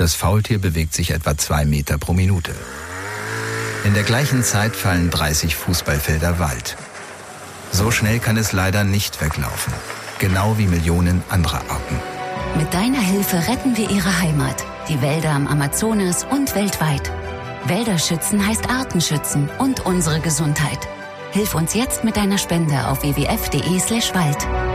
Das Faultier bewegt sich etwa zwei Meter pro Minute. In der gleichen Zeit fallen 30 Fußballfelder Wald. So schnell kann es leider nicht weglaufen. Genau wie Millionen anderer Arten. Mit deiner Hilfe retten wir ihre Heimat, die Wälder am Amazonas und weltweit. Wälder schützen heißt Artenschützen und unsere Gesundheit. Hilf uns jetzt mit deiner Spende auf wwf.de/wald.